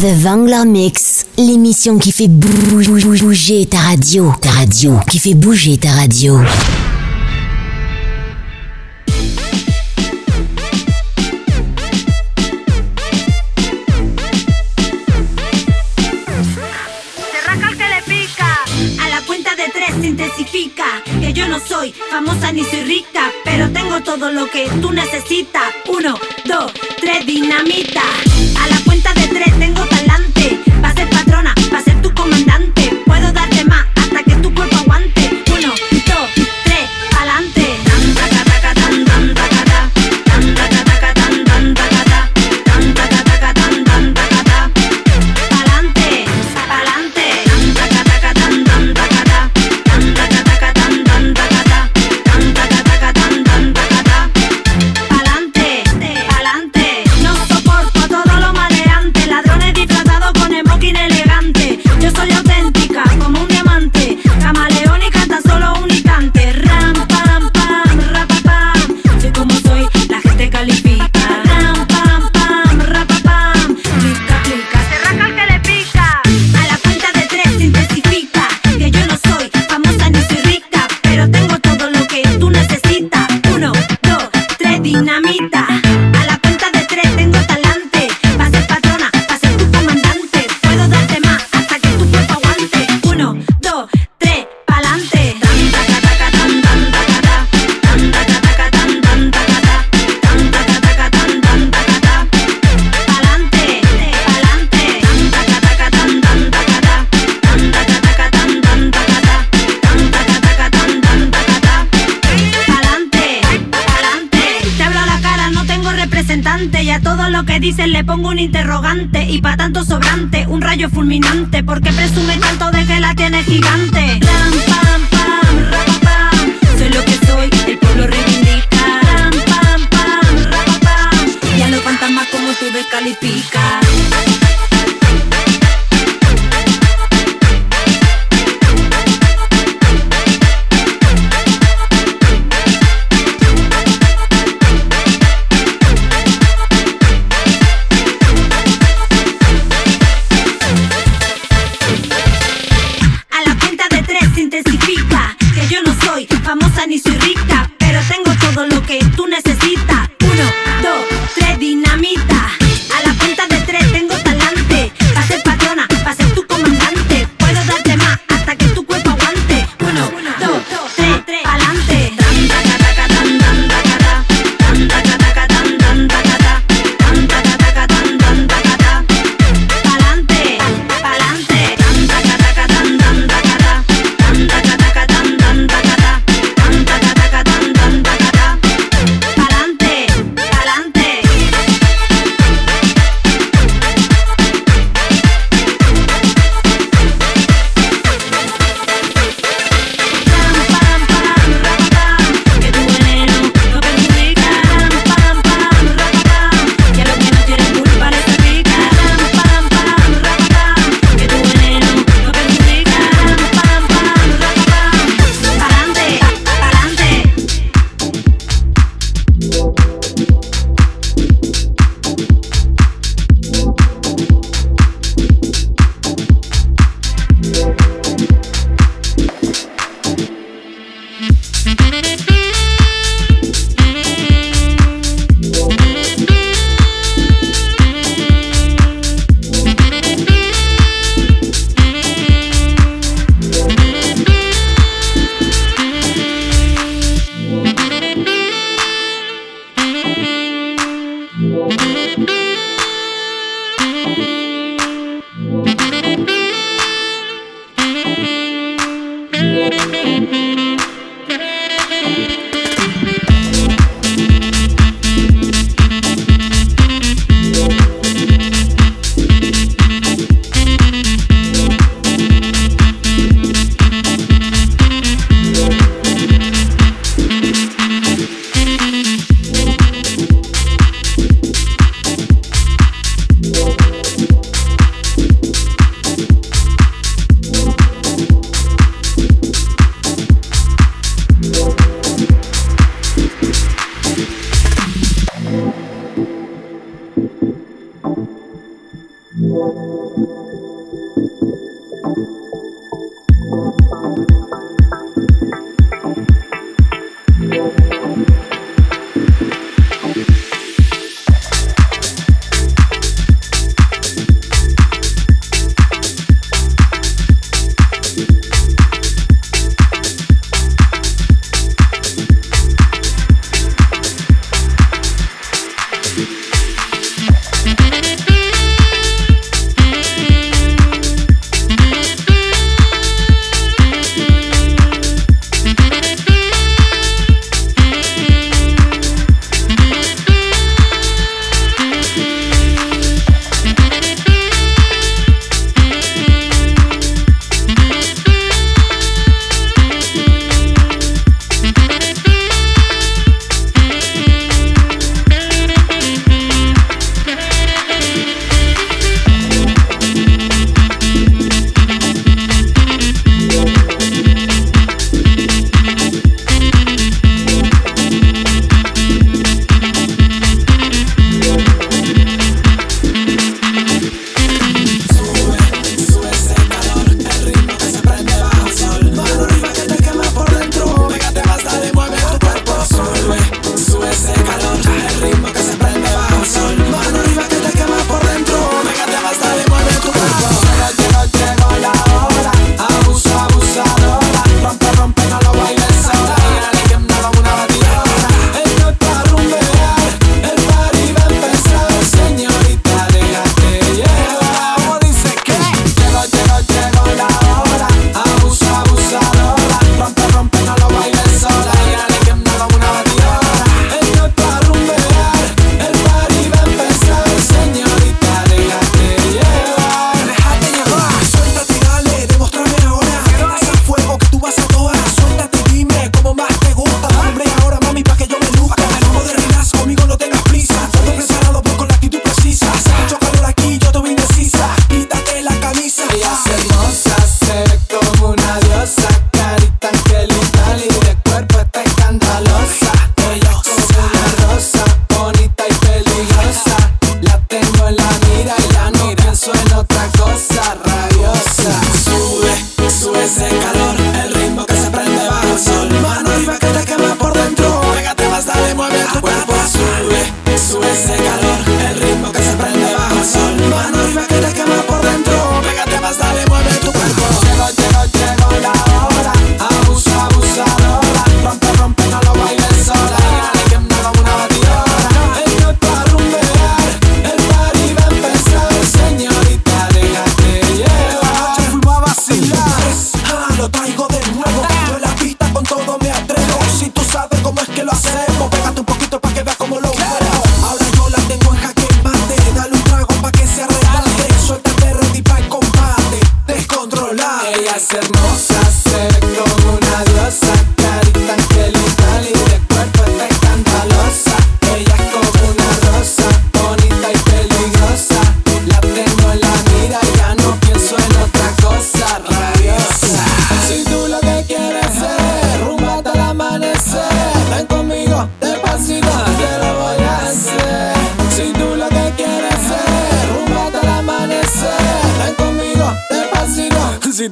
The Vangler Mix, l'émission qui fait bouger ta radio. Ta radio, qui fait bouger ta radio. que yo no soy famosa ni soy rica, pero tengo todo lo que tú necesitas. Uno, dos, tres, dinamita. Dicen le pongo un interrogante y pa' tanto sobrante un rayo fulminante porque presume tanto de que la tiene gigante. Ram, pam, pam, rapapam, soy lo que soy, el pueblo reivindica. Ram, pam, pam, rapapam, y a los fantasmas como tú descalifica.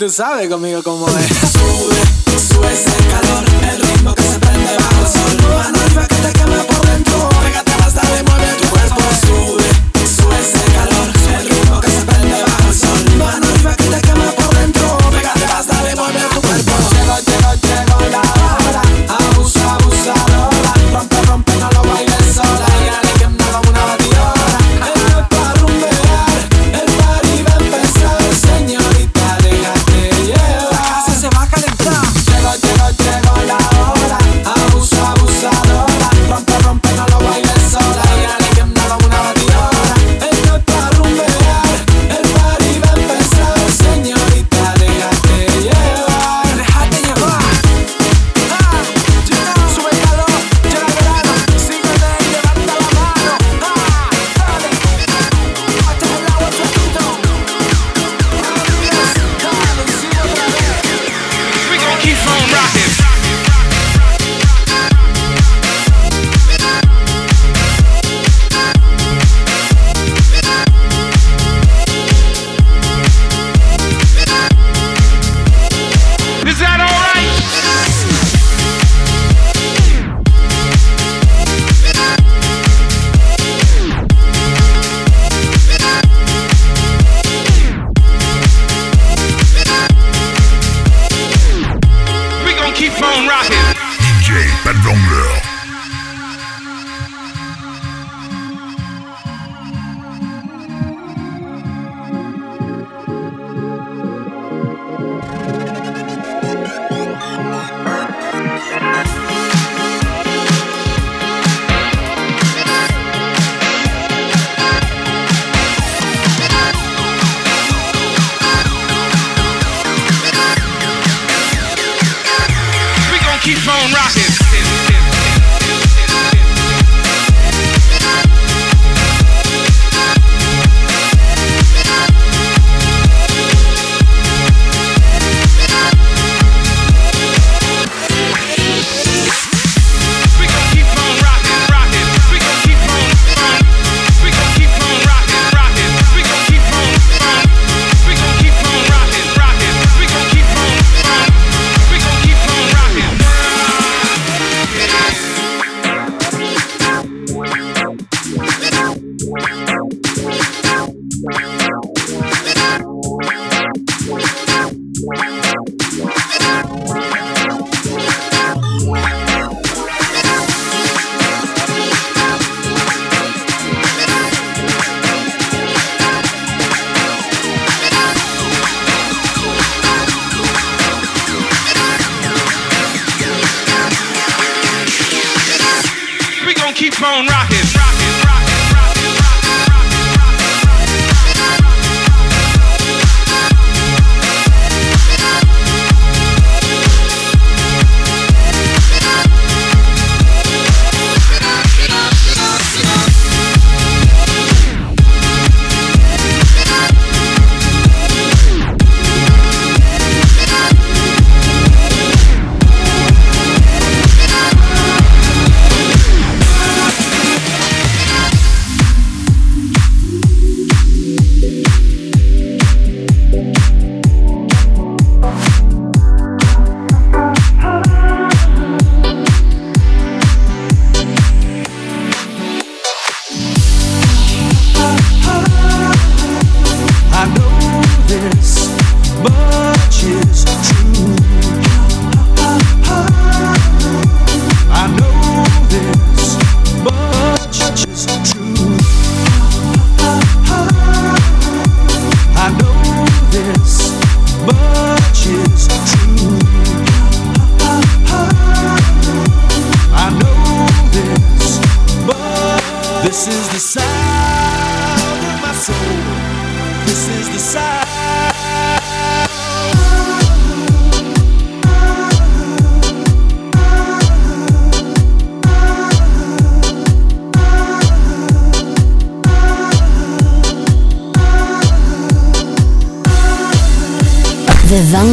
Sabe conmigo cómo es.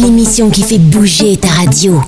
l'émission qui fait bouger ta radio.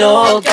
loca.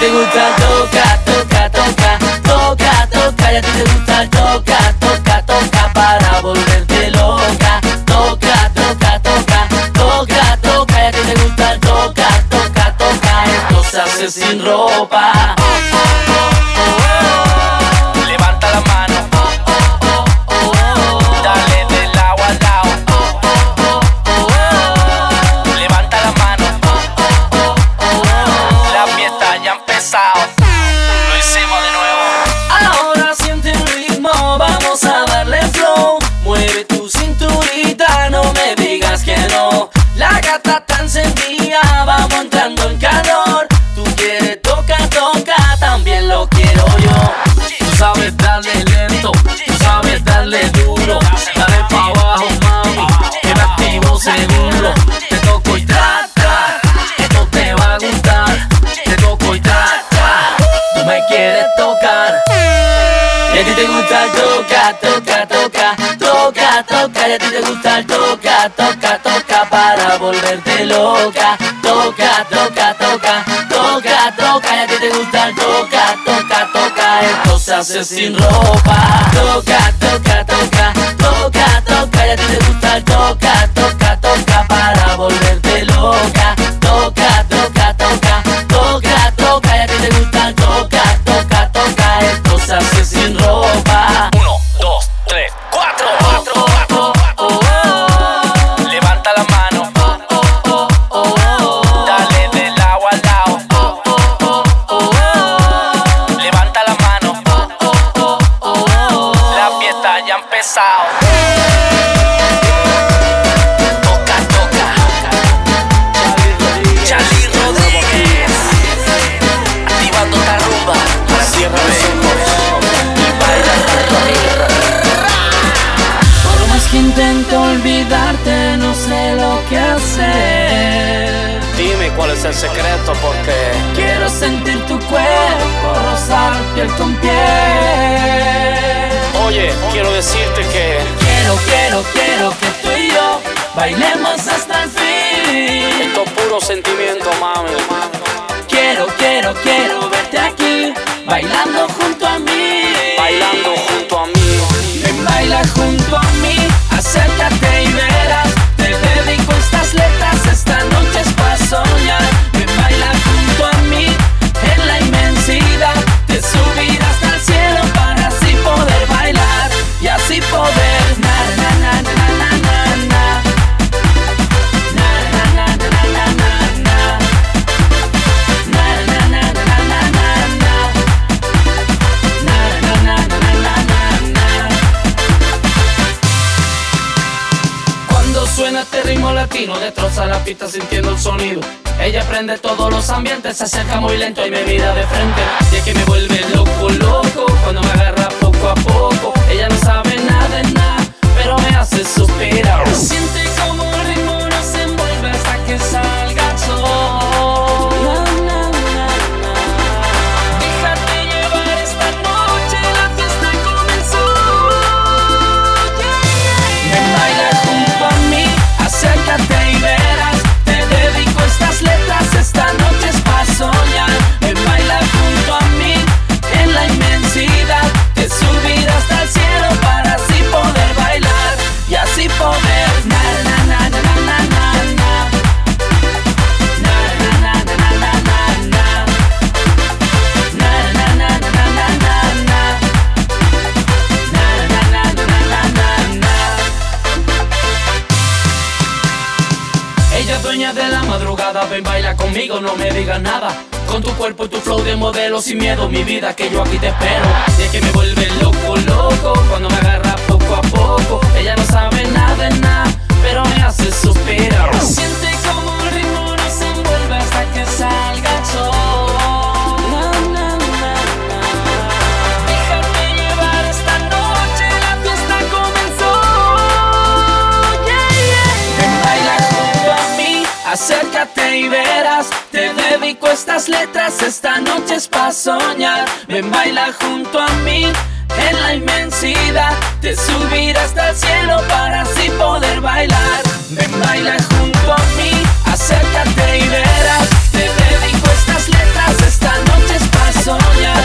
te gusta, toca, toca, toca, toca, toca, ya te gusta. volverte loca. Toca, toca, toca, toca, toca. Ya a ti te gusta el toca, toca, toca. Esto se hace sin ropa. Toca, toca, toca, toca, toca. Ya a te gusta el toca. Secreto porque Quiero sentir tu cuerpo, rozar piel con piel. Oye, quiero decirte que Quiero, quiero, quiero que tú y yo bailemos hasta el fin. esto es puro sentimiento, mami. Quiero, quiero, quiero verte aquí, bailando junto a mí. Bailando junto a mí. Ven, baila junto a mí, acércate y verás. Te dedico estas letras, esta noche es para soñar. Destroza la pista sintiendo el sonido. Ella prende todos los ambientes, se acerca muy lento y me mira de frente. Y es que me vuelve loco, loco, cuando me agarra poco a poco. Ella no sabe nada de nada, pero me hace suspirar. Siente de modelo sin miedo, mi vida que yo aquí te espero. Y es que me vuelve loco, loco, cuando me agarra poco a poco. Ella no sabe nada nada, estas letras, esta noche es para soñar. Ven, baila junto a mí. En la inmensidad te subirás hasta el cielo para así poder bailar. Ven, baila junto a mí, acércate y verás. Te dedico estas letras, esta noche es para soñar.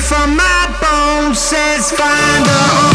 from my bones says find a home.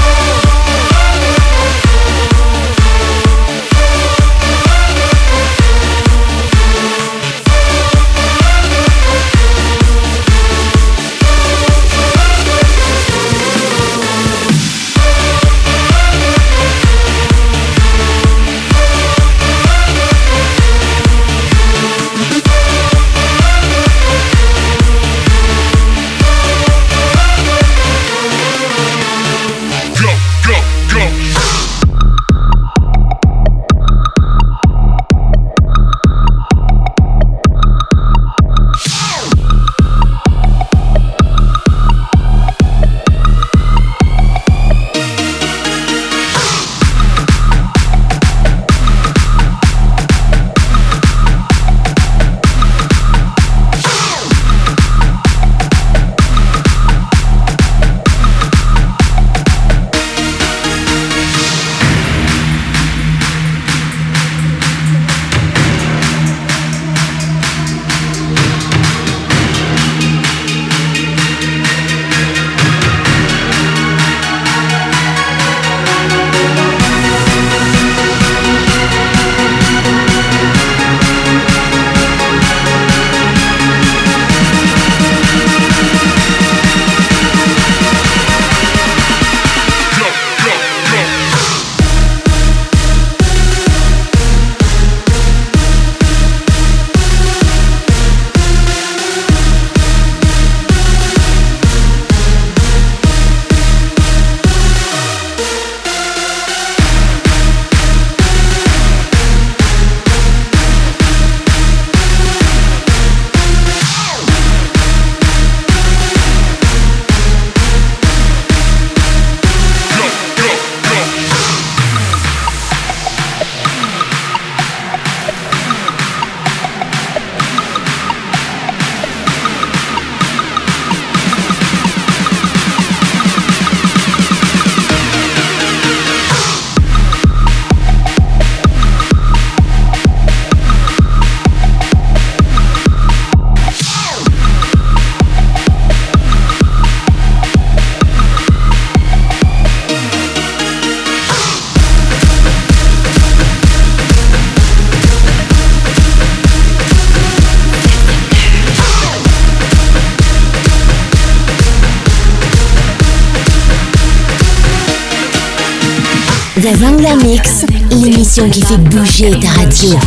qui fait bouger ta radio.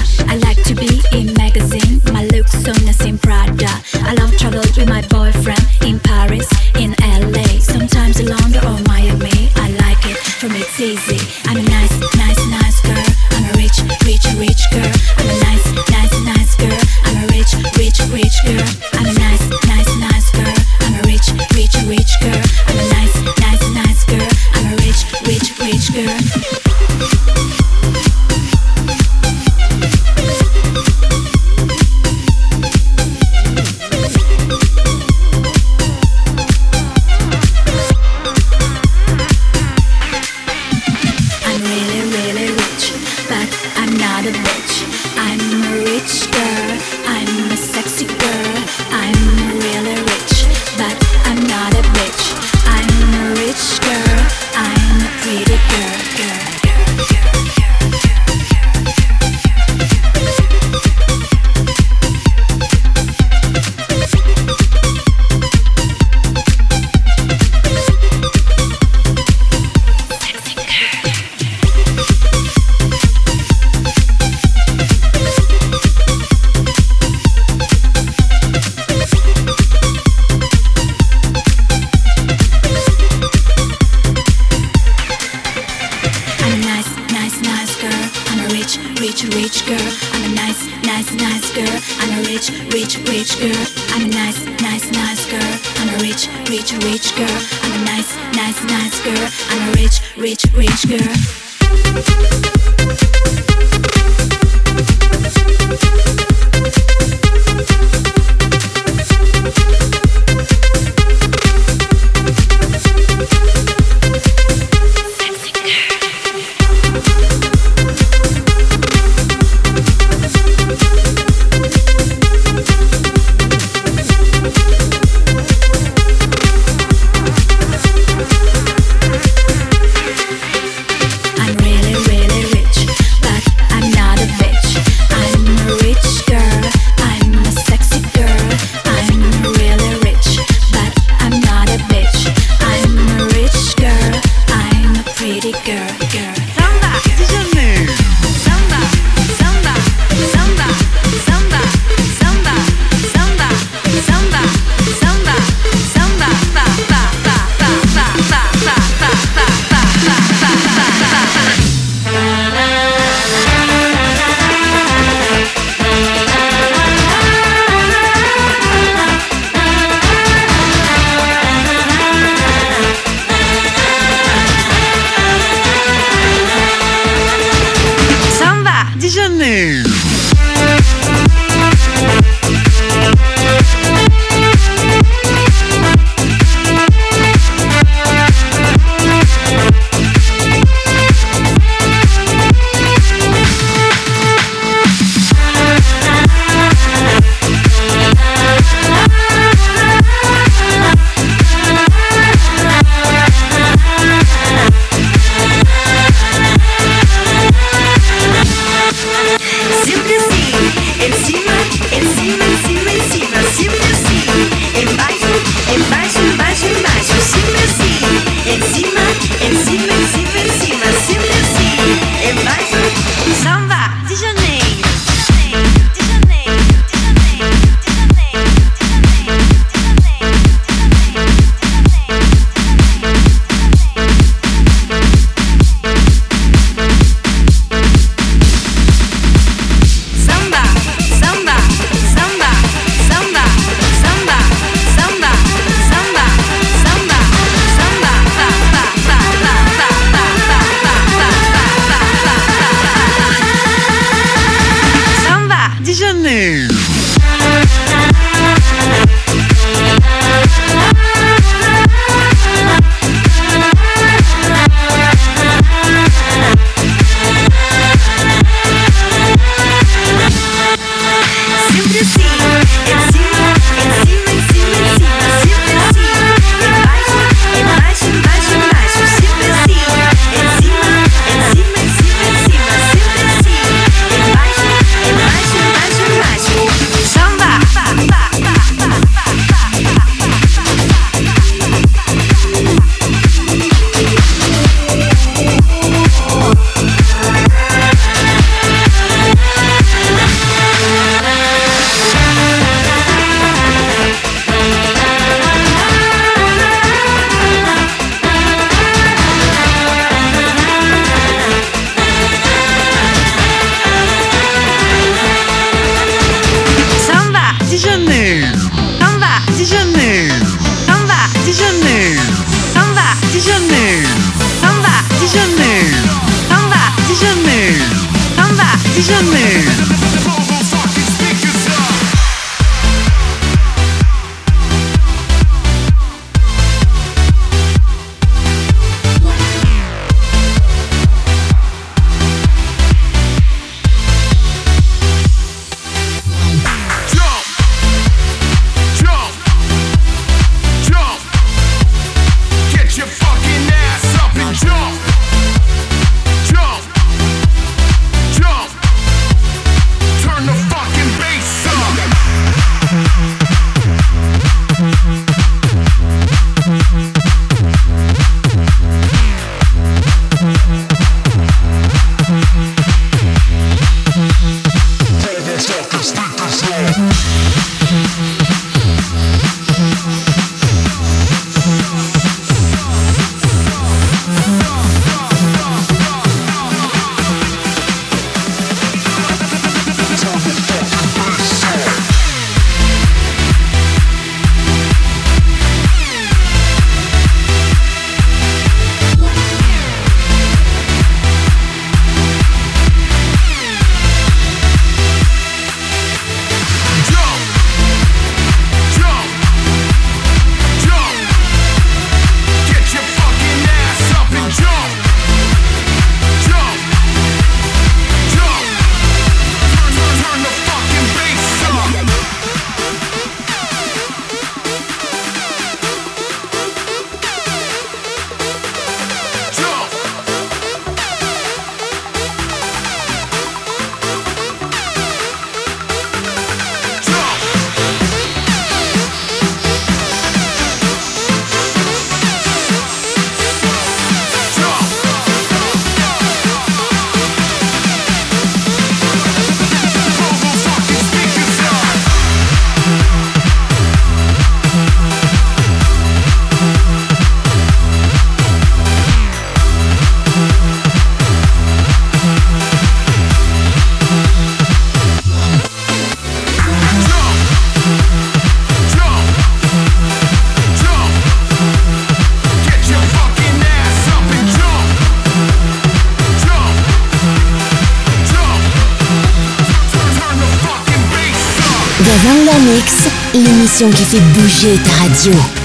disappear. Qui fait bouger ta radio.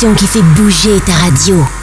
Qui fait bouger ta radio.